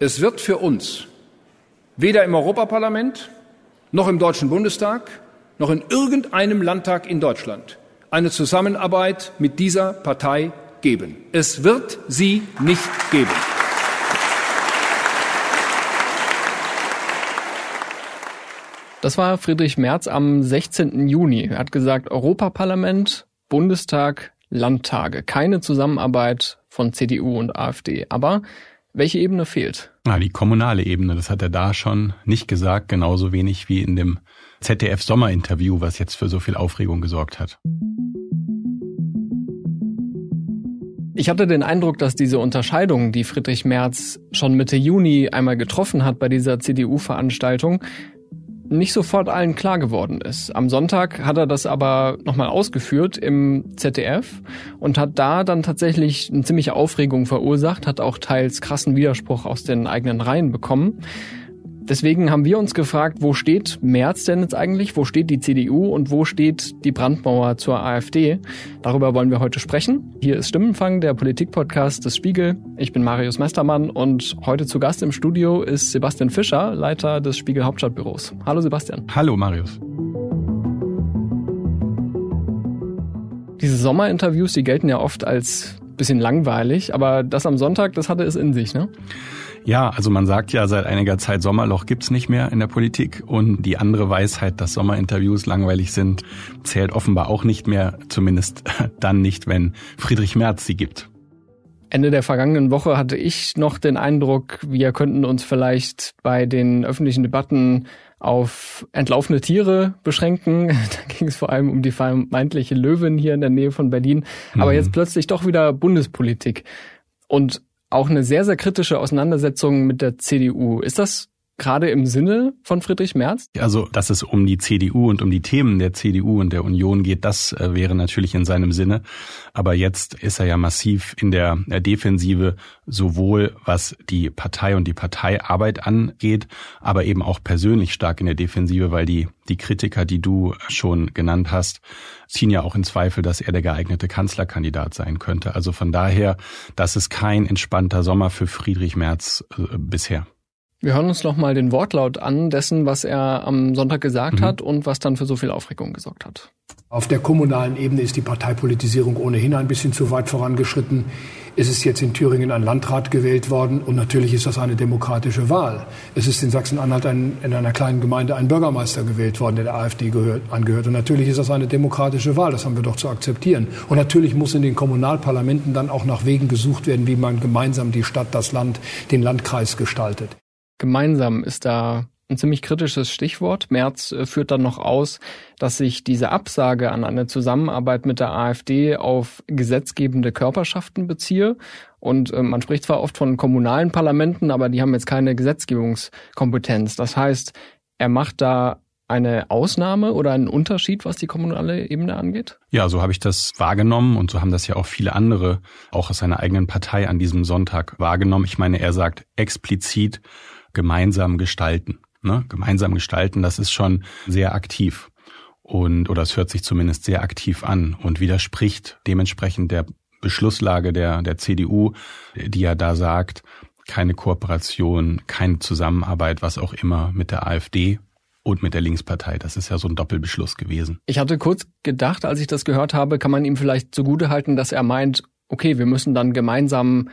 Es wird für uns weder im Europaparlament noch im Deutschen Bundestag noch in irgendeinem Landtag in Deutschland eine Zusammenarbeit mit dieser Partei geben. Es wird sie nicht geben. Das war Friedrich Merz am 16. Juni. Er hat gesagt, Europaparlament, Bundestag, Landtage. Keine Zusammenarbeit von CDU und AfD. Aber welche Ebene fehlt? Na, die kommunale Ebene, das hat er da schon nicht gesagt, genauso wenig wie in dem ZDF-Sommerinterview, was jetzt für so viel Aufregung gesorgt hat. Ich hatte den Eindruck, dass diese Unterscheidung, die Friedrich Merz schon Mitte Juni einmal getroffen hat bei dieser CDU-Veranstaltung, nicht sofort allen klar geworden ist. Am Sonntag hat er das aber nochmal ausgeführt im ZDF und hat da dann tatsächlich eine ziemliche Aufregung verursacht, hat auch teils krassen Widerspruch aus den eigenen Reihen bekommen. Deswegen haben wir uns gefragt, wo steht Merz denn jetzt eigentlich? Wo steht die CDU und wo steht die Brandmauer zur AfD? Darüber wollen wir heute sprechen. Hier ist Stimmenfang, der Politikpodcast des Spiegel. Ich bin Marius Mestermann und heute zu Gast im Studio ist Sebastian Fischer, Leiter des Spiegel Hauptstadtbüros. Hallo Sebastian. Hallo Marius. Diese Sommerinterviews, die gelten ja oft als bisschen langweilig, aber das am Sonntag, das hatte es in sich, ne? Ja, also man sagt ja seit einiger Zeit, Sommerloch gibt's nicht mehr in der Politik. Und die andere Weisheit, dass Sommerinterviews langweilig sind, zählt offenbar auch nicht mehr, zumindest dann nicht, wenn Friedrich Merz sie gibt. Ende der vergangenen Woche hatte ich noch den Eindruck, wir könnten uns vielleicht bei den öffentlichen Debatten auf entlaufene Tiere beschränken. Da ging es vor allem um die vermeintliche Löwin hier in der Nähe von Berlin. Aber mhm. jetzt plötzlich doch wieder Bundespolitik. Und auch eine sehr, sehr kritische Auseinandersetzung mit der CDU. Ist das gerade im Sinne von Friedrich Merz? Also, dass es um die CDU und um die Themen der CDU und der Union geht, das äh, wäre natürlich in seinem Sinne. Aber jetzt ist er ja massiv in der Defensive, sowohl was die Partei und die Parteiarbeit angeht, aber eben auch persönlich stark in der Defensive, weil die, die Kritiker, die du schon genannt hast, ziehen ja auch in Zweifel, dass er der geeignete Kanzlerkandidat sein könnte. Also von daher, das ist kein entspannter Sommer für Friedrich Merz äh, bisher. Wir hören uns noch mal den Wortlaut an dessen, was er am Sonntag gesagt mhm. hat und was dann für so viel Aufregung gesorgt hat. Auf der kommunalen Ebene ist die Parteipolitisierung ohnehin ein bisschen zu weit vorangeschritten. Es ist jetzt in Thüringen ein Landrat gewählt worden und natürlich ist das eine demokratische Wahl. Es ist in Sachsen-Anhalt in einer kleinen Gemeinde ein Bürgermeister gewählt worden, der der AfD gehört, angehört. Und natürlich ist das eine demokratische Wahl. Das haben wir doch zu akzeptieren. Und natürlich muss in den Kommunalparlamenten dann auch nach Wegen gesucht werden, wie man gemeinsam die Stadt, das Land, den Landkreis gestaltet. Gemeinsam ist da ein ziemlich kritisches Stichwort. Merz äh, führt dann noch aus, dass sich diese Absage an eine Zusammenarbeit mit der AfD auf gesetzgebende Körperschaften beziehe. Und äh, man spricht zwar oft von kommunalen Parlamenten, aber die haben jetzt keine Gesetzgebungskompetenz. Das heißt, er macht da eine Ausnahme oder einen Unterschied, was die kommunale Ebene angeht? Ja, so habe ich das wahrgenommen und so haben das ja auch viele andere, auch aus seiner eigenen Partei an diesem Sonntag wahrgenommen. Ich meine, er sagt explizit, gemeinsam gestalten. Ne? Gemeinsam gestalten, das ist schon sehr aktiv. Und, oder es hört sich zumindest sehr aktiv an und widerspricht dementsprechend der Beschlusslage der, der CDU, die ja da sagt, keine Kooperation, keine Zusammenarbeit, was auch immer mit der AfD und mit der Linkspartei. Das ist ja so ein Doppelbeschluss gewesen. Ich hatte kurz gedacht, als ich das gehört habe, kann man ihm vielleicht zugute halten, dass er meint, okay, wir müssen dann gemeinsam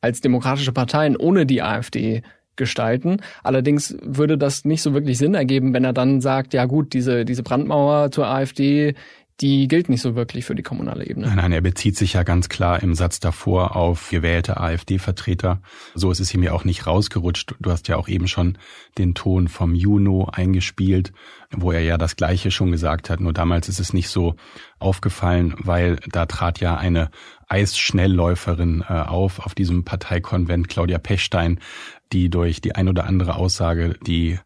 als demokratische Parteien ohne die AfD gestalten. Allerdings würde das nicht so wirklich Sinn ergeben, wenn er dann sagt, ja gut, diese, diese Brandmauer zur AfD, die gilt nicht so wirklich für die kommunale Ebene. Nein, nein, er bezieht sich ja ganz klar im Satz davor auf gewählte AfD-Vertreter. So ist es ihm ja auch nicht rausgerutscht. Du hast ja auch eben schon den Ton vom Juno eingespielt, wo er ja das Gleiche schon gesagt hat. Nur damals ist es nicht so aufgefallen, weil da trat ja eine Eisschnellläuferin äh, auf, auf diesem Parteikonvent, Claudia Pechstein, die durch die ein oder andere Aussage die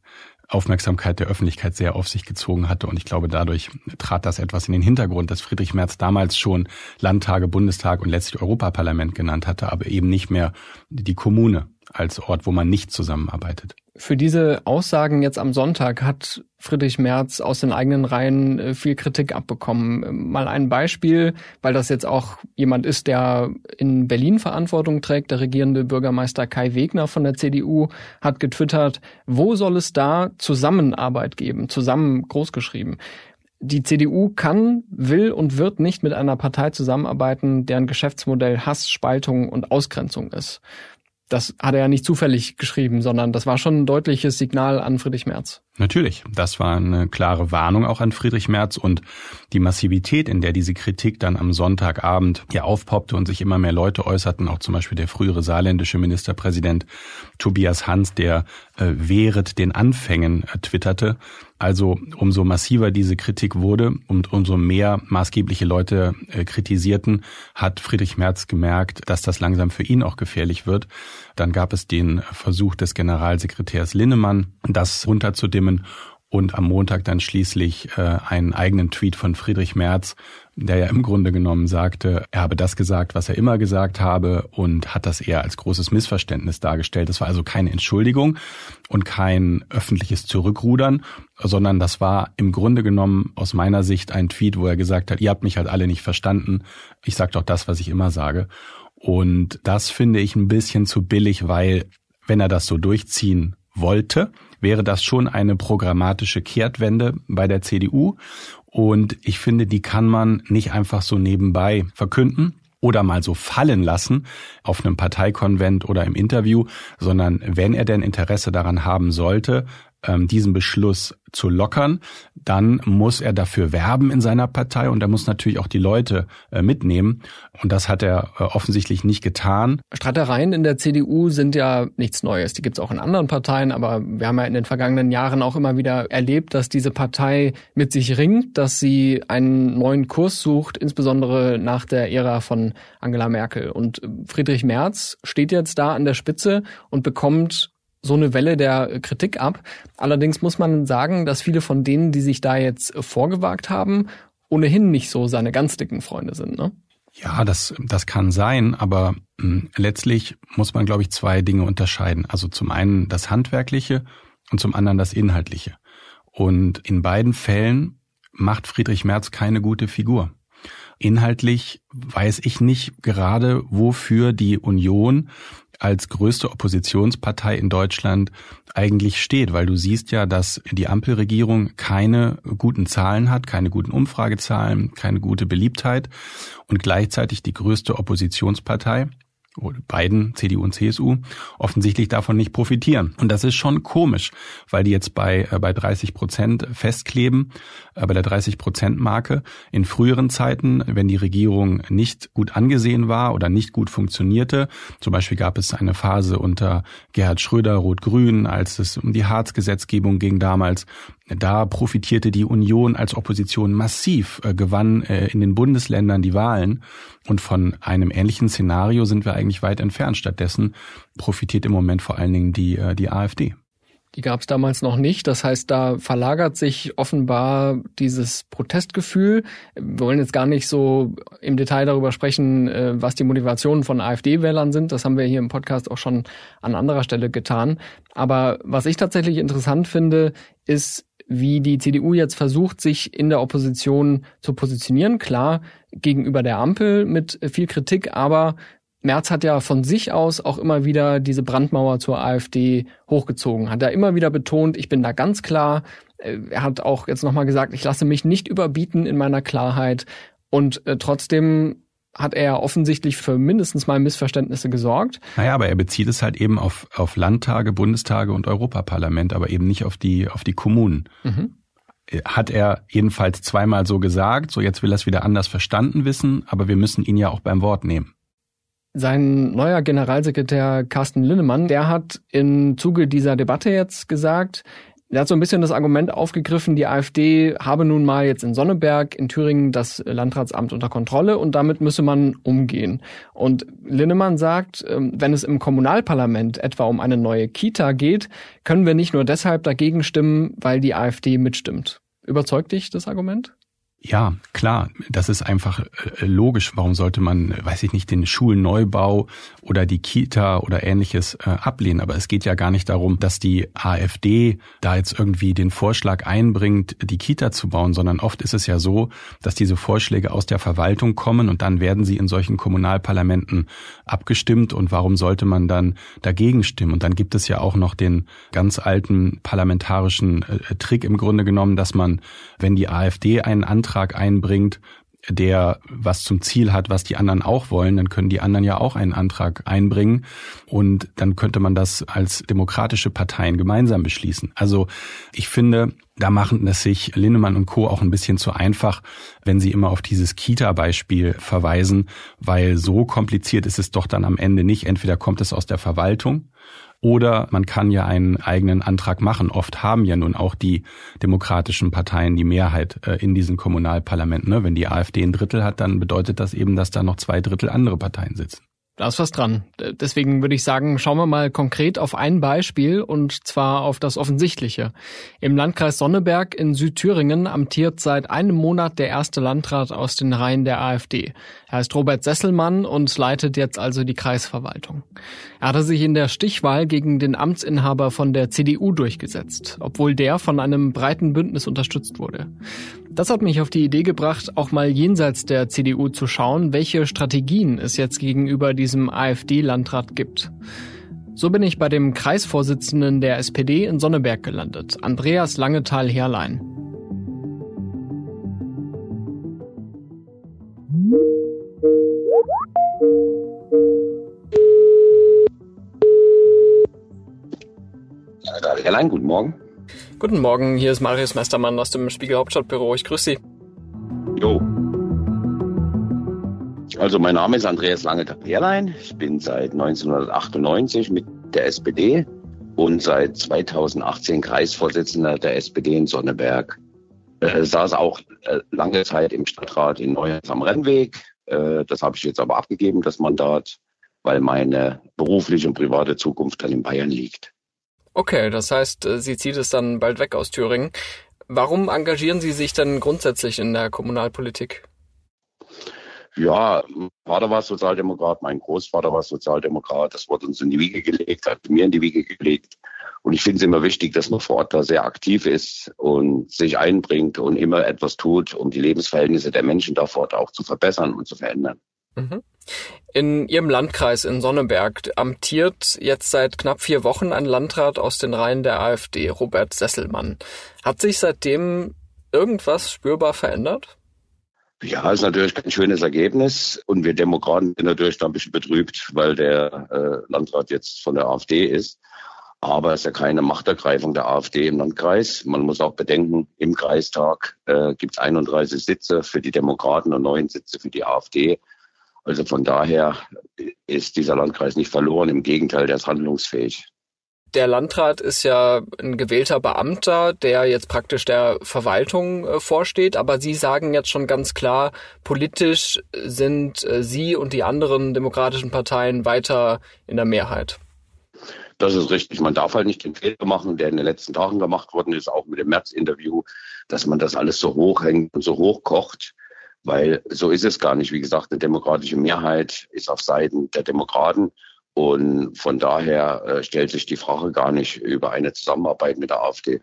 Aufmerksamkeit der Öffentlichkeit sehr auf sich gezogen hatte. Und ich glaube, dadurch trat das etwas in den Hintergrund, dass Friedrich Merz damals schon Landtage, Bundestag und letztlich Europaparlament genannt hatte, aber eben nicht mehr die Kommune als Ort, wo man nicht zusammenarbeitet. Für diese Aussagen jetzt am Sonntag hat Friedrich Merz aus den eigenen Reihen äh, viel Kritik abbekommen. Mal ein Beispiel, weil das jetzt auch jemand ist, der in Berlin Verantwortung trägt. Der regierende Bürgermeister Kai Wegner von der CDU hat getwittert, wo soll es da Zusammenarbeit geben? Zusammen großgeschrieben. Die CDU kann, will und wird nicht mit einer Partei zusammenarbeiten, deren Geschäftsmodell Hass, Spaltung und Ausgrenzung ist das hat er ja nicht zufällig geschrieben, sondern das war schon ein deutliches Signal an Friedrich Merz. Natürlich, das war eine klare Warnung auch an Friedrich Merz und die Massivität, in der diese Kritik dann am Sonntagabend hier aufpoppte und sich immer mehr Leute äußerten, auch zum Beispiel der frühere saarländische Ministerpräsident Tobias Hans, der äh, während den Anfängen äh, twitterte, also umso massiver diese Kritik wurde und umso mehr maßgebliche Leute äh, kritisierten, hat Friedrich Merz gemerkt, dass das langsam für ihn auch gefährlich wird. Dann gab es den Versuch des Generalsekretärs Linnemann, das runterzudimmen und am Montag dann schließlich äh, einen eigenen Tweet von Friedrich Merz, der ja im Grunde genommen sagte, er habe das gesagt, was er immer gesagt habe und hat das eher als großes Missverständnis dargestellt. Das war also keine Entschuldigung und kein öffentliches Zurückrudern, sondern das war im Grunde genommen aus meiner Sicht ein Tweet, wo er gesagt hat, ihr habt mich halt alle nicht verstanden. Ich sage doch das, was ich immer sage. Und das finde ich ein bisschen zu billig, weil wenn er das so durchziehen wollte, wäre das schon eine programmatische Kehrtwende bei der CDU. Und ich finde, die kann man nicht einfach so nebenbei verkünden oder mal so fallen lassen auf einem Parteikonvent oder im Interview, sondern wenn er denn Interesse daran haben sollte, diesen Beschluss zu lockern, dann muss er dafür werben in seiner Partei und er muss natürlich auch die Leute äh, mitnehmen. Und das hat er äh, offensichtlich nicht getan. Streitereien in der CDU sind ja nichts Neues. Die gibt es auch in anderen Parteien, aber wir haben ja in den vergangenen Jahren auch immer wieder erlebt, dass diese Partei mit sich ringt, dass sie einen neuen Kurs sucht, insbesondere nach der Ära von Angela Merkel. Und Friedrich Merz steht jetzt da an der Spitze und bekommt so eine Welle der Kritik ab. Allerdings muss man sagen, dass viele von denen, die sich da jetzt vorgewagt haben, ohnehin nicht so seine ganz dicken Freunde sind. Ne? Ja, das, das kann sein, aber hm, letztlich muss man, glaube ich, zwei Dinge unterscheiden. Also zum einen das Handwerkliche und zum anderen das Inhaltliche. Und in beiden Fällen macht Friedrich Merz keine gute Figur. Inhaltlich weiß ich nicht gerade, wofür die Union als größte Oppositionspartei in Deutschland eigentlich steht, weil du siehst ja, dass die Ampelregierung keine guten Zahlen hat, keine guten Umfragezahlen, keine gute Beliebtheit und gleichzeitig die größte Oppositionspartei beiden, CDU und CSU, offensichtlich davon nicht profitieren. Und das ist schon komisch, weil die jetzt bei, äh, bei 30 Prozent festkleben, bei der 30 Prozent Marke. In früheren Zeiten, wenn die Regierung nicht gut angesehen war oder nicht gut funktionierte, zum Beispiel gab es eine Phase unter Gerhard Schröder, Rot-Grün, als es um die Harz-Gesetzgebung ging damals, da profitierte die Union als Opposition massiv, äh, gewann äh, in den Bundesländern die Wahlen. Und von einem ähnlichen Szenario sind wir eigentlich weit entfernt. Stattdessen profitiert im Moment vor allen Dingen die, äh, die AfD. Die gab es damals noch nicht. Das heißt, da verlagert sich offenbar dieses Protestgefühl. Wir wollen jetzt gar nicht so im Detail darüber sprechen, äh, was die Motivationen von AfD-Wählern sind. Das haben wir hier im Podcast auch schon an anderer Stelle getan. Aber was ich tatsächlich interessant finde, ist, wie die CDU jetzt versucht, sich in der Opposition zu positionieren. Klar, gegenüber der Ampel mit viel Kritik, aber Merz hat ja von sich aus auch immer wieder diese Brandmauer zur AfD hochgezogen, hat da immer wieder betont, ich bin da ganz klar. Äh, er hat auch jetzt nochmal gesagt, ich lasse mich nicht überbieten in meiner Klarheit. Und äh, trotzdem hat er offensichtlich für mindestens mal Missverständnisse gesorgt. Naja, aber er bezieht es halt eben auf, auf Landtage, Bundestage und Europaparlament, aber eben nicht auf die, auf die Kommunen. Mhm. Hat er jedenfalls zweimal so gesagt, so jetzt will er es wieder anders verstanden wissen, aber wir müssen ihn ja auch beim Wort nehmen. Sein neuer Generalsekretär Carsten Linnemann, der hat im Zuge dieser Debatte jetzt gesagt, er hat so ein bisschen das Argument aufgegriffen, die AfD habe nun mal jetzt in Sonneberg in Thüringen das Landratsamt unter Kontrolle und damit müsse man umgehen. Und Linnemann sagt, ähm, wenn es im Kommunalparlament etwa um eine neue Kita geht, können wir nicht nur deshalb dagegen stimmen, weil die AfD mitstimmt. Überzeugt dich das Argument? Ja, klar, das ist einfach äh, logisch. Warum sollte man, weiß ich nicht, den Schulneubau oder die Kita oder ähnliches äh, ablehnen? Aber es geht ja gar nicht darum, dass die AfD da jetzt irgendwie den Vorschlag einbringt, die Kita zu bauen, sondern oft ist es ja so, dass diese Vorschläge aus der Verwaltung kommen und dann werden sie in solchen Kommunalparlamenten abgestimmt. Und warum sollte man dann dagegen stimmen? Und dann gibt es ja auch noch den ganz alten parlamentarischen äh, Trick im Grunde genommen, dass man, wenn die AfD einen Antrag Antrag einbringt, der was zum Ziel hat, was die anderen auch wollen, dann können die anderen ja auch einen Antrag einbringen und dann könnte man das als demokratische Parteien gemeinsam beschließen. Also ich finde, da machen es sich Linnemann und Co. auch ein bisschen zu einfach, wenn sie immer auf dieses Kita-Beispiel verweisen, weil so kompliziert ist es doch dann am Ende nicht. Entweder kommt es aus der Verwaltung oder man kann ja einen eigenen Antrag machen. Oft haben ja nun auch die demokratischen Parteien die Mehrheit äh, in diesen Kommunalparlamenten. Ne? Wenn die AfD ein Drittel hat, dann bedeutet das eben, dass da noch zwei Drittel andere Parteien sitzen. Da ist was dran. Deswegen würde ich sagen, schauen wir mal konkret auf ein Beispiel und zwar auf das Offensichtliche. Im Landkreis Sonneberg in Südthüringen amtiert seit einem Monat der erste Landrat aus den Reihen der AfD. Er heißt Robert Sesselmann und leitet jetzt also die Kreisverwaltung. Er hatte sich in der Stichwahl gegen den Amtsinhaber von der CDU durchgesetzt, obwohl der von einem breiten Bündnis unterstützt wurde. Das hat mich auf die Idee gebracht, auch mal jenseits der CDU zu schauen, welche Strategien es jetzt gegenüber diesem AfD-Landrat gibt. So bin ich bei dem Kreisvorsitzenden der SPD in Sonneberg gelandet, Andreas Langetal-Herrlein. Herrlein, guten Morgen. Guten Morgen, hier ist Marius Mestermann aus dem Spiegel Hauptstadtbüro. Ich grüße Sie. Jo. Also mein Name ist Andreas Lange-Tapierlein. Ich bin seit 1998 mit der SPD und seit 2018 Kreisvorsitzender der SPD in Sonneberg. Äh, saß auch äh, lange Zeit im Stadtrat in Neuhaus am Rennweg. Äh, das habe ich jetzt aber abgegeben, das Mandat, weil meine berufliche und private Zukunft dann in Bayern liegt. Okay, das heißt, äh, sie zieht es dann bald weg aus Thüringen. Warum engagieren Sie sich denn grundsätzlich in der Kommunalpolitik? Ja, Vater war Sozialdemokrat, mein Großvater war Sozialdemokrat. Das wurde uns in die Wiege gelegt, hat mir in die Wiege gelegt. Und ich finde es immer wichtig, dass man vor Ort da sehr aktiv ist und sich einbringt und immer etwas tut, um die Lebensverhältnisse der Menschen da vor Ort auch zu verbessern und zu verändern. Mhm. In Ihrem Landkreis in Sonneberg amtiert jetzt seit knapp vier Wochen ein Landrat aus den Reihen der AfD, Robert Sesselmann. Hat sich seitdem irgendwas spürbar verändert? Ja, ist natürlich kein schönes Ergebnis. Und wir Demokraten sind natürlich da ein bisschen betrübt, weil der äh, Landrat jetzt von der AfD ist. Aber es ist ja keine Machtergreifung der AfD im Landkreis. Man muss auch bedenken, im Kreistag äh, gibt es 31 Sitze für die Demokraten und neun Sitze für die AfD. Also von daher ist dieser Landkreis nicht verloren, im Gegenteil, der ist handlungsfähig. Der Landrat ist ja ein gewählter Beamter, der jetzt praktisch der Verwaltung äh, vorsteht, aber Sie sagen jetzt schon ganz klar, politisch sind äh, Sie und die anderen demokratischen Parteien weiter in der Mehrheit. Das ist richtig. Man darf halt nicht den Fehler machen, der in den letzten Tagen gemacht worden ist, auch mit dem März-Interview, dass man das alles so hochhängt und so hochkocht weil so ist es gar nicht. Wie gesagt, eine demokratische Mehrheit ist auf Seiten der Demokraten. Und von daher äh, stellt sich die Frage gar nicht über eine Zusammenarbeit mit der AfD.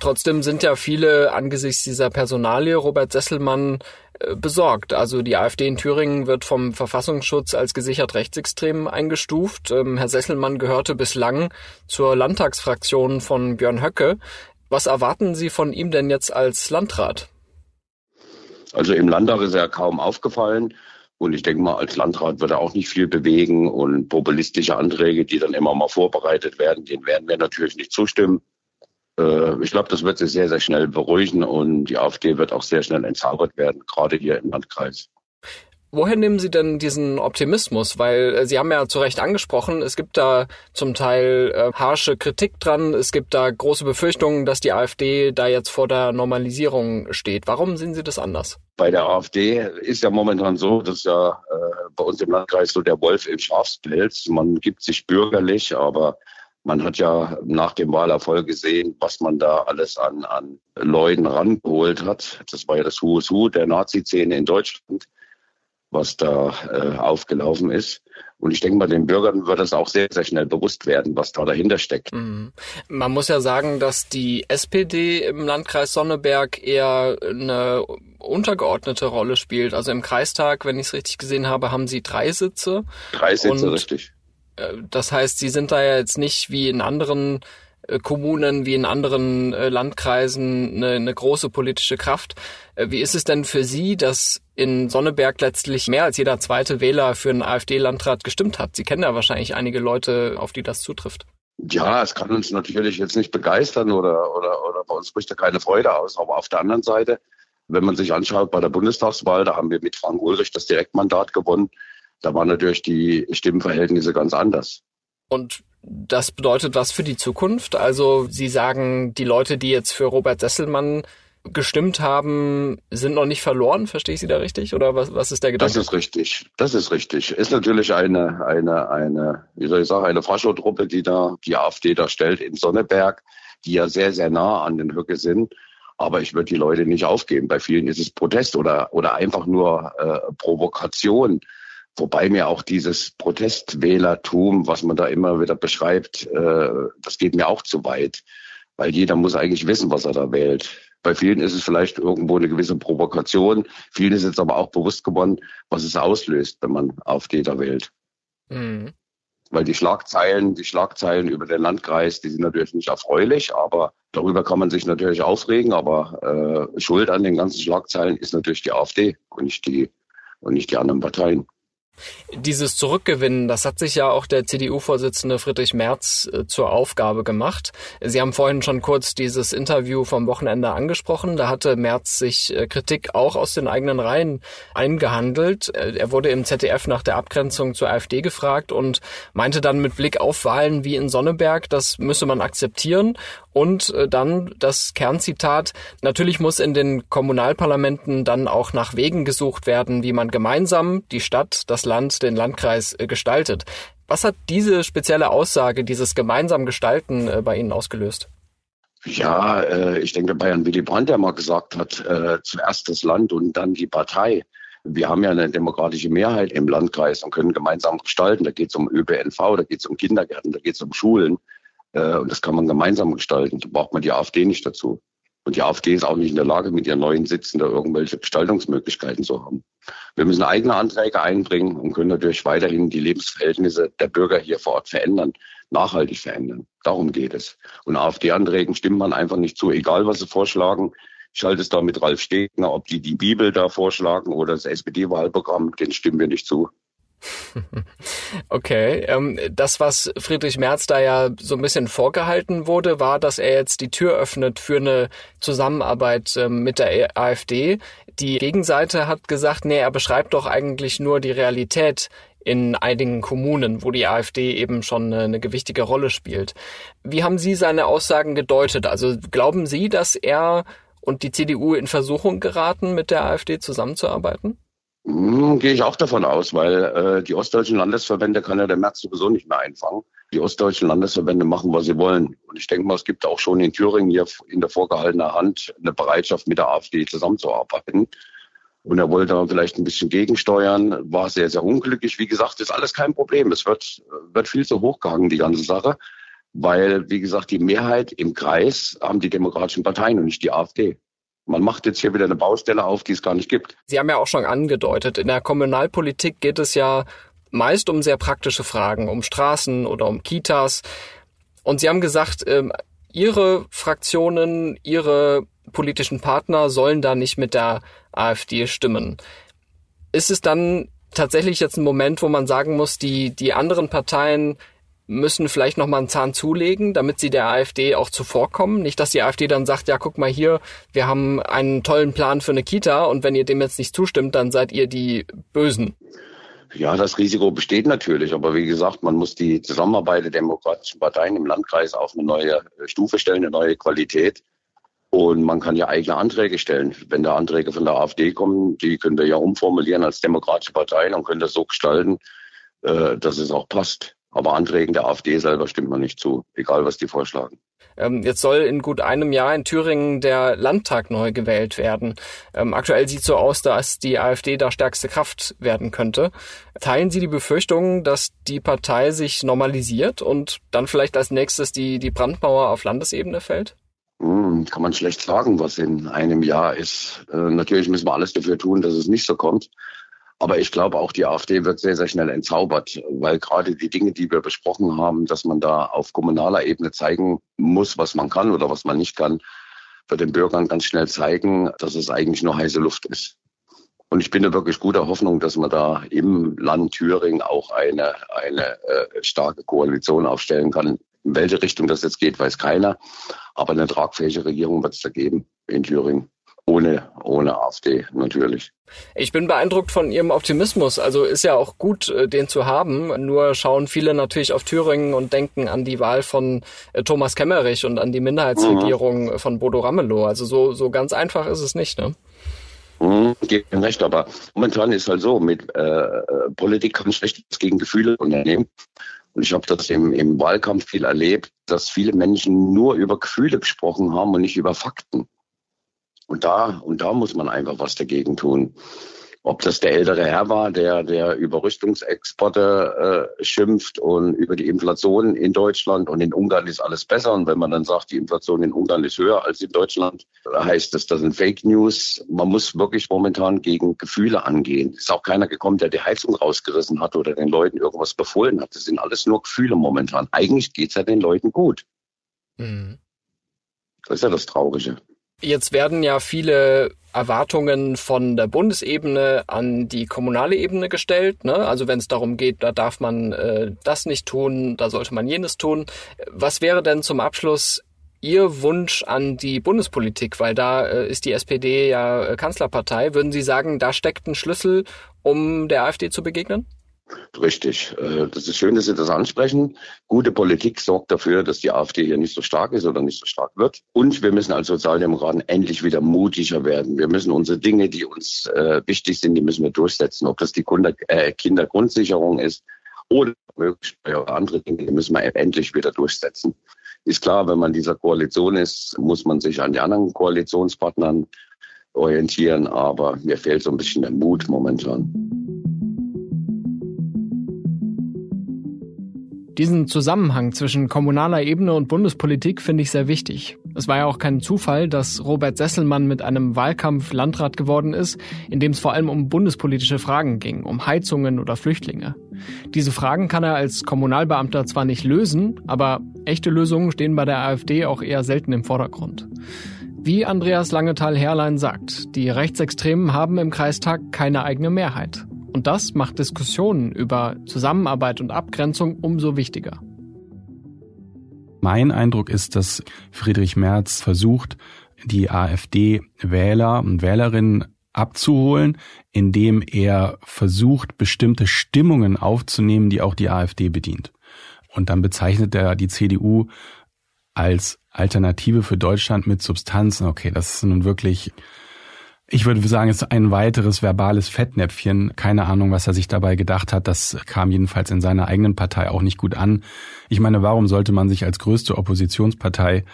Trotzdem sind ja viele angesichts dieser Personalie Robert Sesselmann äh, besorgt. Also die AfD in Thüringen wird vom Verfassungsschutz als gesichert rechtsextrem eingestuft. Ähm, Herr Sesselmann gehörte bislang zur Landtagsfraktion von Björn Höcke. Was erwarten Sie von ihm denn jetzt als Landrat? Also im Landtag ist er kaum aufgefallen. Und ich denke mal, als Landrat wird er auch nicht viel bewegen. Und populistische Anträge, die dann immer mal vorbereitet werden, denen werden wir natürlich nicht zustimmen. Äh, ich glaube, das wird sich sehr, sehr schnell beruhigen und die AfD wird auch sehr schnell entzaubert werden, gerade hier im Landkreis. Woher nehmen Sie denn diesen Optimismus? Weil äh, Sie haben ja zu Recht angesprochen, es gibt da zum Teil äh, harsche Kritik dran, es gibt da große Befürchtungen, dass die AfD da jetzt vor der Normalisierung steht. Warum sehen Sie das anders? Bei der AfD ist ja momentan so, dass ja äh, bei uns im Landkreis so der Wolf im Schafspelz. Man gibt sich bürgerlich, aber Man hat ja nach dem Wahlerfolg gesehen, was man da alles an, an Leuten rangeholt hat. Das war ja das Who's Who der Nazi-Szene in Deutschland, was da äh, aufgelaufen ist. Und ich denke mal, den Bürgern wird es auch sehr, sehr schnell bewusst werden, was da dahinter steckt. Mhm. Man muss ja sagen, dass die SPD im Landkreis Sonneberg eher eine untergeordnete Rolle spielt. Also im Kreistag, wenn ich es richtig gesehen habe, haben sie drei Sitze. Drei Sitze, richtig. Äh, das heißt, sie sind da ja jetzt nicht wie in anderen Kommunen wie in anderen äh, Landkreisen eine, eine große politische Kraft. Wie ist es denn für Sie, dass in Sonneberg letztlich mehr als jeder zweite Wähler für einen AfD-Landrat gestimmt hat? Sie kennen ja wahrscheinlich einige Leute, auf die das zutrifft. Ja, es kann uns natürlich jetzt nicht begeistern oder, oder, oder bei uns spricht da keine Freude aus. Aber auf der anderen Seite, wenn man sich anschaut, bei der Bundestagswahl, da haben wir mit Frank Ulrich das Direktmandat gewonnen. Da waren natürlich die Stimmenverhältnisse ganz anders. Und das bedeutet was für die Zukunft? Also Sie sagen, die Leute, die jetzt für Robert Sesselmann gestimmt haben, sind noch nicht verloren. Verstehe ich Sie da richtig? Oder was, was ist der Gedanke? Das ist richtig. Das ist richtig. Ist natürlich eine, eine, eine, wie soll ich sagen, eine Faschotruppe, die da, die AfD da stellt in Sonneberg, die ja sehr, sehr nah an den Höcke sind. Aber ich würde die Leute nicht aufgeben. Bei vielen ist es Protest oder, oder einfach nur äh, Provokation. Wobei mir auch dieses Protestwählertum, was man da immer wieder beschreibt, äh, das geht mir auch zu weit. Weil jeder muss eigentlich wissen, was er da wählt. Bei vielen ist es vielleicht irgendwo eine gewisse Provokation. Vielen ist jetzt aber auch bewusst geworden, was es auslöst, wenn man AfD da wählt. Mhm. Weil die Schlagzeilen, die Schlagzeilen über den Landkreis, die sind natürlich nicht erfreulich, aber darüber kann man sich natürlich aufregen. Aber äh, Schuld an den ganzen Schlagzeilen ist natürlich die AfD und nicht die und nicht die anderen Parteien. Dieses Zurückgewinnen, das hat sich ja auch der CDU-Vorsitzende Friedrich Merz äh, zur Aufgabe gemacht. Sie haben vorhin schon kurz dieses Interview vom Wochenende angesprochen. Da hatte Merz sich äh, Kritik auch aus den eigenen Reihen eingehandelt. Äh, er wurde im ZDF nach der Abgrenzung zur AfD gefragt und meinte dann mit Blick auf Wahlen wie in Sonneberg, das müsse man akzeptieren. Und dann das Kernzitat, natürlich muss in den Kommunalparlamenten dann auch nach Wegen gesucht werden, wie man gemeinsam die Stadt, das Land den Landkreis äh, gestaltet. Was hat diese spezielle Aussage, dieses gemeinsam Gestalten äh, bei Ihnen ausgelöst? Ja, äh, ich denke, Bayern Willy Brandt, der mal gesagt hat, äh, zuerst das Land und dann die Partei. Wir haben ja eine demokratische Mehrheit im Landkreis und können gemeinsam gestalten. Da geht es um ÖPNV, da geht es um Kindergärten, da geht es um Schulen. Äh, und das kann man gemeinsam gestalten. Da braucht man die AfD nicht dazu. Und die AfD ist auch nicht in der Lage, mit ihren neuen Sitzen da irgendwelche Gestaltungsmöglichkeiten zu haben. Wir müssen eigene Anträge einbringen und können natürlich weiterhin die Lebensverhältnisse der Bürger hier vor Ort verändern, nachhaltig verändern. Darum geht es. Und AfD-Anträgen stimmt man einfach nicht zu, egal was sie vorschlagen. Ich halte es da mit Ralf Stegner, ob die die Bibel da vorschlagen oder das SPD-Wahlprogramm, den stimmen wir nicht zu. Okay, ähm, das, was Friedrich Merz da ja so ein bisschen vorgehalten wurde, war, dass er jetzt die Tür öffnet für eine Zusammenarbeit ähm, mit der AfD. Die Gegenseite hat gesagt, nee, er beschreibt doch eigentlich nur die Realität in einigen Kommunen, wo die AfD eben schon eine, eine gewichtige Rolle spielt. Wie haben Sie seine Aussagen gedeutet? Also glauben Sie, dass er und die CDU in Versuchung geraten, mit der AfD zusammenzuarbeiten? Hm, gehe ich auch davon aus, weil äh, die ostdeutschen Landesverbände kann ja der März sowieso nicht mehr einfangen. Die ostdeutschen Landesverbände machen, was sie wollen. Und ich denke mal, es gibt auch schon in Thüringen hier in der vorgehaltenen Hand eine Bereitschaft, mit der AfD zusammenzuarbeiten. Und er wollte da vielleicht ein bisschen gegensteuern, war sehr, sehr unglücklich. Wie gesagt, ist alles kein Problem. Es wird, wird viel zu hoch gehangen, die ganze Sache. Weil, wie gesagt, die Mehrheit im Kreis haben die demokratischen Parteien und nicht die AfD. Man macht jetzt hier wieder eine Baustelle auf, die es gar nicht gibt. Sie haben ja auch schon angedeutet, in der Kommunalpolitik geht es ja meist um sehr praktische Fragen, um Straßen oder um Kitas. Und Sie haben gesagt, ähm, Ihre Fraktionen, Ihre politischen Partner sollen da nicht mit der AfD stimmen. Ist es dann tatsächlich jetzt ein Moment, wo man sagen muss, die, die anderen Parteien müssen vielleicht noch mal einen Zahn zulegen, damit sie der AfD auch zuvorkommen. Nicht, dass die AfD dann sagt, ja, guck mal hier, wir haben einen tollen Plan für eine Kita und wenn ihr dem jetzt nicht zustimmt, dann seid ihr die Bösen. Ja, das Risiko besteht natürlich, aber wie gesagt, man muss die Zusammenarbeit der demokratischen Parteien im Landkreis auf eine neue Stufe stellen, eine neue Qualität. Und man kann ja eigene Anträge stellen. Wenn da Anträge von der AfD kommen, die können wir ja umformulieren als demokratische Parteien und können das so gestalten, äh, dass es auch passt. Aber Anträgen der AfD selber stimmt man nicht zu, egal was die vorschlagen. Ähm, jetzt soll in gut einem Jahr in Thüringen der Landtag neu gewählt werden. Ähm, aktuell sieht so aus, dass die AfD da stärkste Kraft werden könnte. Teilen Sie die Befürchtung, dass die Partei sich normalisiert und dann vielleicht als nächstes die, die Brandmauer auf Landesebene fällt? Hm, kann man schlecht sagen, was in einem Jahr ist. Äh, natürlich müssen wir alles dafür tun, dass es nicht so kommt. Aber ich glaube, auch die AfD wird sehr, sehr schnell entzaubert, weil gerade die Dinge, die wir besprochen haben, dass man da auf kommunaler Ebene zeigen muss, was man kann oder was man nicht kann, wird den Bürgern ganz schnell zeigen, dass es eigentlich nur heiße Luft ist. Und ich bin da wirklich guter Hoffnung, dass man da im Land Thüringen auch eine, eine äh, starke Koalition aufstellen kann. In welche Richtung das jetzt geht, weiß keiner. Aber eine tragfähige Regierung wird es da geben in Thüringen. Ohne, ohne AfD natürlich. Ich bin beeindruckt von Ihrem Optimismus. Also ist ja auch gut, äh, den zu haben. Nur schauen viele natürlich auf Thüringen und denken an die Wahl von äh, Thomas Kemmerich und an die Minderheitsregierung mhm. von Bodo Ramelow. Also so, so ganz einfach ist es nicht, ne? Mhm, geht Ihnen recht, aber momentan ist halt so, mit äh, Politik kann schlecht gegen Gefühle unternehmen. Und ich habe das im, im Wahlkampf viel erlebt, dass viele Menschen nur über Gefühle gesprochen haben und nicht über Fakten. Und da, und da muss man einfach was dagegen tun. Ob das der ältere Herr war, der, der über Rüstungsexporte äh, schimpft und über die Inflation in Deutschland und in Ungarn ist alles besser. Und wenn man dann sagt, die Inflation in Ungarn ist höher als in Deutschland, heißt das, das sind Fake News. Man muss wirklich momentan gegen Gefühle angehen. Es ist auch keiner gekommen, der die Heizung rausgerissen hat oder den Leuten irgendwas befohlen hat. Das sind alles nur Gefühle momentan. Eigentlich geht's ja den Leuten gut. Mhm. Das ist ja das Traurige. Jetzt werden ja viele Erwartungen von der Bundesebene an die kommunale Ebene gestellt. Ne? Also wenn es darum geht, da darf man äh, das nicht tun, da sollte man jenes tun. Was wäre denn zum Abschluss Ihr Wunsch an die Bundespolitik? Weil da äh, ist die SPD ja äh, Kanzlerpartei. Würden Sie sagen, da steckt ein Schlüssel, um der AfD zu begegnen? Richtig. Äh, das ist schön, dass Sie das ansprechen. Gute Politik sorgt dafür, dass die AfD hier nicht so stark ist oder nicht so stark wird. Und wir müssen als Sozialdemokraten endlich wieder mutiger werden. Wir müssen unsere Dinge, die uns äh, wichtig sind, die müssen wir durchsetzen. Ob das die äh, Kindergrundsicherung ist oder andere Dinge, die müssen wir endlich wieder durchsetzen. Ist klar, wenn man dieser Koalition ist, muss man sich an die anderen Koalitionspartnern orientieren. Aber mir fehlt so ein bisschen der Mut momentan. Diesen Zusammenhang zwischen kommunaler Ebene und Bundespolitik finde ich sehr wichtig. Es war ja auch kein Zufall, dass Robert Sesselmann mit einem Wahlkampf Landrat geworden ist, in dem es vor allem um bundespolitische Fragen ging, um Heizungen oder Flüchtlinge. Diese Fragen kann er als Kommunalbeamter zwar nicht lösen, aber echte Lösungen stehen bei der AfD auch eher selten im Vordergrund. Wie Andreas Langetal-Herrlein sagt, die Rechtsextremen haben im Kreistag keine eigene Mehrheit. Und das macht Diskussionen über Zusammenarbeit und Abgrenzung umso wichtiger. Mein Eindruck ist, dass Friedrich Merz versucht, die AfD-Wähler und Wählerinnen abzuholen, indem er versucht, bestimmte Stimmungen aufzunehmen, die auch die AfD bedient. Und dann bezeichnet er die CDU als Alternative für Deutschland mit Substanzen. Okay, das ist nun wirklich ich würde sagen, es ist ein weiteres verbales Fettnäpfchen. Keine Ahnung, was er sich dabei gedacht hat. Das kam jedenfalls in seiner eigenen Partei auch nicht gut an. Ich meine, warum sollte man sich als größte Oppositionspartei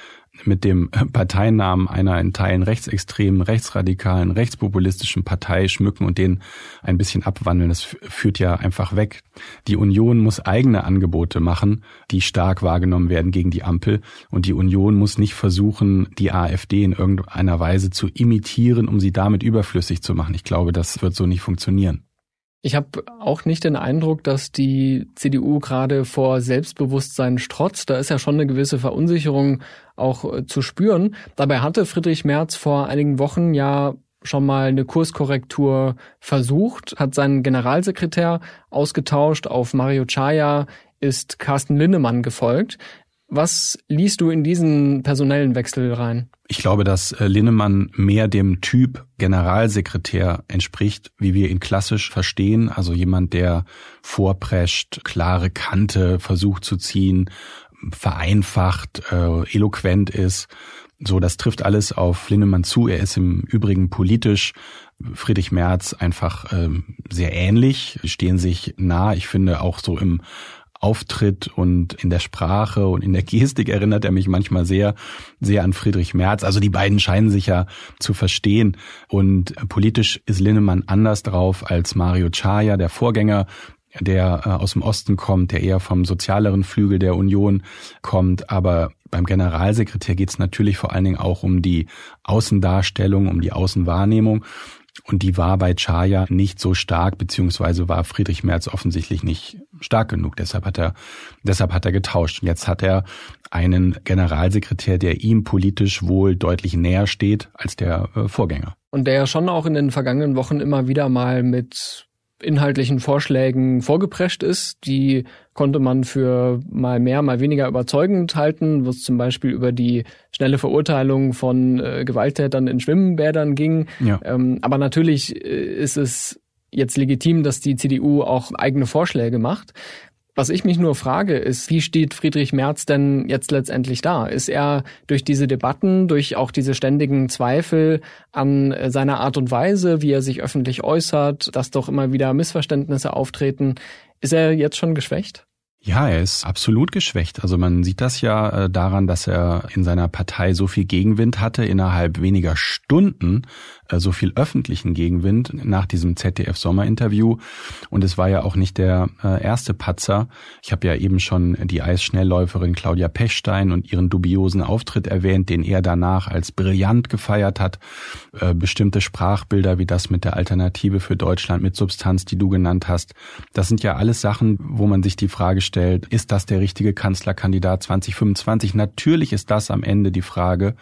mit dem Parteinamen einer in Teilen rechtsextremen, rechtsradikalen, rechtspopulistischen Partei schmücken und den ein bisschen abwandeln. Das führt ja einfach weg. Die Union muss eigene Angebote machen, die stark wahrgenommen werden gegen die Ampel. Und die Union muss nicht versuchen, die AfD in irgendeiner Weise zu imitieren, um sie damit überflüssig zu machen. Ich glaube, das wird so nicht funktionieren. Ich habe auch nicht den Eindruck, dass die CDU gerade vor Selbstbewusstsein strotzt. Da ist ja schon eine gewisse Verunsicherung auch äh, zu spüren. Dabei hatte Friedrich Merz vor einigen Wochen ja schon mal eine Kurskorrektur versucht, hat seinen Generalsekretär ausgetauscht. Auf Mario Chaya ist Carsten Linnemann gefolgt. Was liest du in diesen personellen Wechsel rein? Ich glaube, dass äh, Linnemann mehr dem Typ Generalsekretär entspricht, wie wir ihn klassisch verstehen. Also jemand, der vorprescht, klare Kante versucht zu ziehen, vereinfacht, äh, eloquent ist. So, das trifft alles auf Linnemann zu. Er ist im Übrigen politisch Friedrich Merz einfach ähm, sehr ähnlich, stehen sich nah. Ich finde auch so im auftritt und in der Sprache und in der Gestik erinnert er mich manchmal sehr, sehr an Friedrich Merz. Also die beiden scheinen sich ja zu verstehen. Und politisch ist Linnemann anders drauf als Mario Chaya, der Vorgänger der äh, aus dem Osten kommt, der eher vom sozialeren Flügel der Union kommt. Aber beim Generalsekretär geht es natürlich vor allen Dingen auch um die Außendarstellung, um die Außenwahrnehmung. Und die war bei Chaya nicht so stark, beziehungsweise war Friedrich Merz offensichtlich nicht stark genug. Deshalb hat er, deshalb hat er getauscht. Und jetzt hat er einen Generalsekretär, der ihm politisch wohl deutlich näher steht als der äh, Vorgänger. Und der ja schon auch in den vergangenen Wochen immer wieder mal mit inhaltlichen Vorschlägen vorgeprescht ist. Die konnte man für mal mehr, mal weniger überzeugend halten, wo es zum Beispiel über die schnelle Verurteilung von äh, Gewalttätern in Schwimmbädern ging. Ja. Ähm, aber natürlich äh, ist es jetzt legitim, dass die CDU auch eigene Vorschläge macht. Was ich mich nur frage, ist, wie steht Friedrich Merz denn jetzt letztendlich da? Ist er durch diese Debatten, durch auch diese ständigen Zweifel an seiner Art und Weise, wie er sich öffentlich äußert, dass doch immer wieder Missverständnisse auftreten, ist er jetzt schon geschwächt? Ja, er ist absolut geschwächt. Also man sieht das ja äh, daran, dass er in seiner Partei so viel Gegenwind hatte, innerhalb weniger Stunden äh, so viel öffentlichen Gegenwind nach diesem ZDF-Sommerinterview. Und es war ja auch nicht der äh, erste Patzer. Ich habe ja eben schon die Eisschnellläuferin Claudia Pechstein und ihren dubiosen Auftritt erwähnt, den er danach als brillant gefeiert hat. Bestimmte Sprachbilder wie das mit der Alternative für Deutschland mit Substanz, die du genannt hast. Das sind ja alles Sachen, wo man sich die Frage gestellt, ist das der richtige Kanzlerkandidat 2025? Natürlich ist das am Ende die Frage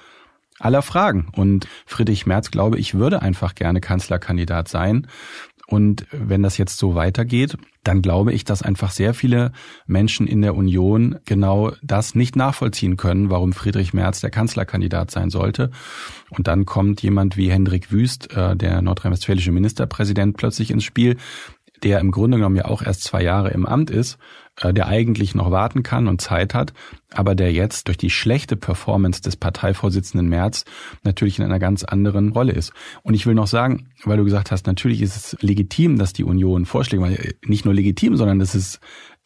aller Fragen. Und Friedrich Merz, glaube ich, würde einfach gerne Kanzlerkandidat sein. Und wenn das jetzt so weitergeht, dann glaube ich, dass einfach sehr viele Menschen in der Union genau das nicht nachvollziehen können, warum Friedrich Merz der Kanzlerkandidat sein sollte. Und dann kommt jemand wie Hendrik Wüst, äh, der nordrhein-westfälische Ministerpräsident, plötzlich ins Spiel, der im Grunde genommen ja auch erst zwei Jahre im Amt ist, äh, der eigentlich noch warten kann und Zeit hat, aber der jetzt durch die schlechte Performance des Parteivorsitzenden März natürlich in einer ganz anderen Rolle ist. Und ich will noch sagen, weil du gesagt hast, natürlich ist es legitim, dass die Union Vorschläge macht. Nicht nur legitim, sondern es ist,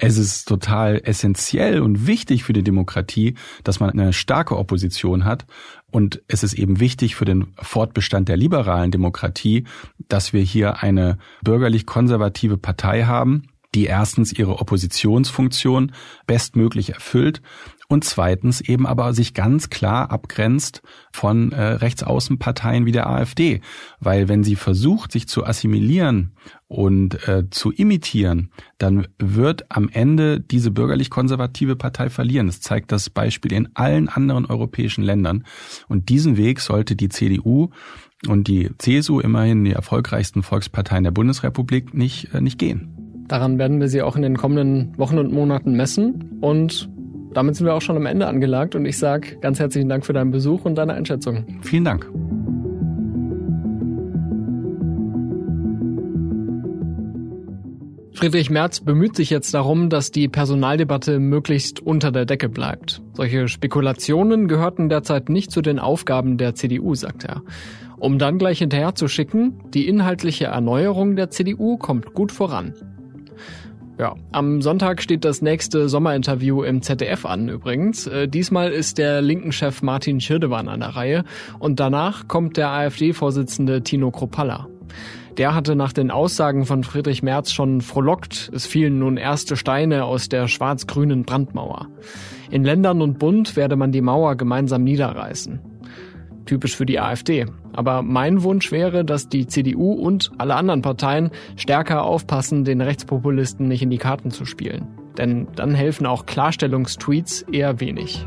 es ist total essentiell und wichtig für die Demokratie, dass man eine starke Opposition hat. Und es ist eben wichtig für den Fortbestand der liberalen Demokratie, dass wir hier eine bürgerlich-konservative Partei haben, die erstens ihre Oppositionsfunktion bestmöglich erfüllt und zweitens eben aber sich ganz klar abgrenzt von äh, Rechtsaußenparteien wie der AfD, weil wenn sie versucht, sich zu assimilieren und äh, zu imitieren, dann wird am Ende diese bürgerlich-konservative Partei verlieren. Das zeigt das Beispiel in allen anderen europäischen Ländern. Und diesen Weg sollte die CDU und die CSU immerhin die erfolgreichsten Volksparteien der Bundesrepublik nicht, äh, nicht gehen. Daran werden wir sie auch in den kommenden Wochen und Monaten messen. Und damit sind wir auch schon am Ende angelagt. Und ich sage ganz herzlichen Dank für deinen Besuch und deine Einschätzung. Vielen Dank. Friedrich Merz bemüht sich jetzt darum, dass die Personaldebatte möglichst unter der Decke bleibt. Solche Spekulationen gehörten derzeit nicht zu den Aufgaben der CDU, sagt er. Um dann gleich hinterher zu schicken, die inhaltliche Erneuerung der CDU kommt gut voran. Ja, am Sonntag steht das nächste Sommerinterview im ZDF an übrigens. Äh, diesmal ist der linken Chef Martin Schirdewan an der Reihe und danach kommt der AfD-Vorsitzende Tino Kropalla. Der hatte nach den Aussagen von Friedrich Merz schon frohlockt, es fielen nun erste Steine aus der schwarz-grünen Brandmauer. In Ländern und Bund werde man die Mauer gemeinsam niederreißen. Typisch für die AfD. Aber mein Wunsch wäre, dass die CDU und alle anderen Parteien stärker aufpassen, den Rechtspopulisten nicht in die Karten zu spielen. Denn dann helfen auch Klarstellungstweets eher wenig.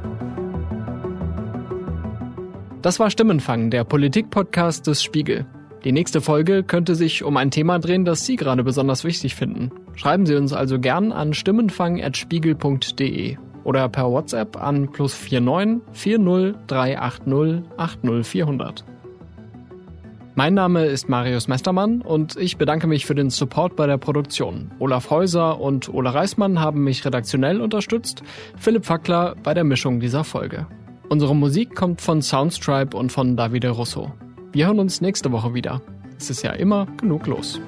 Das war Stimmenfang, der Politik-Podcast des Spiegel. Die nächste Folge könnte sich um ein Thema drehen, das Sie gerade besonders wichtig finden. Schreiben Sie uns also gern an stimmenfang.spiegel.de oder per WhatsApp an plus 49 40 380 80400. Mein Name ist Marius Mestermann und ich bedanke mich für den Support bei der Produktion. Olaf Häuser und Ola Reismann haben mich redaktionell unterstützt, Philipp Fackler bei der Mischung dieser Folge. Unsere Musik kommt von Soundstripe und von Davide Russo. Wir hören uns nächste Woche wieder. Es ist ja immer genug los.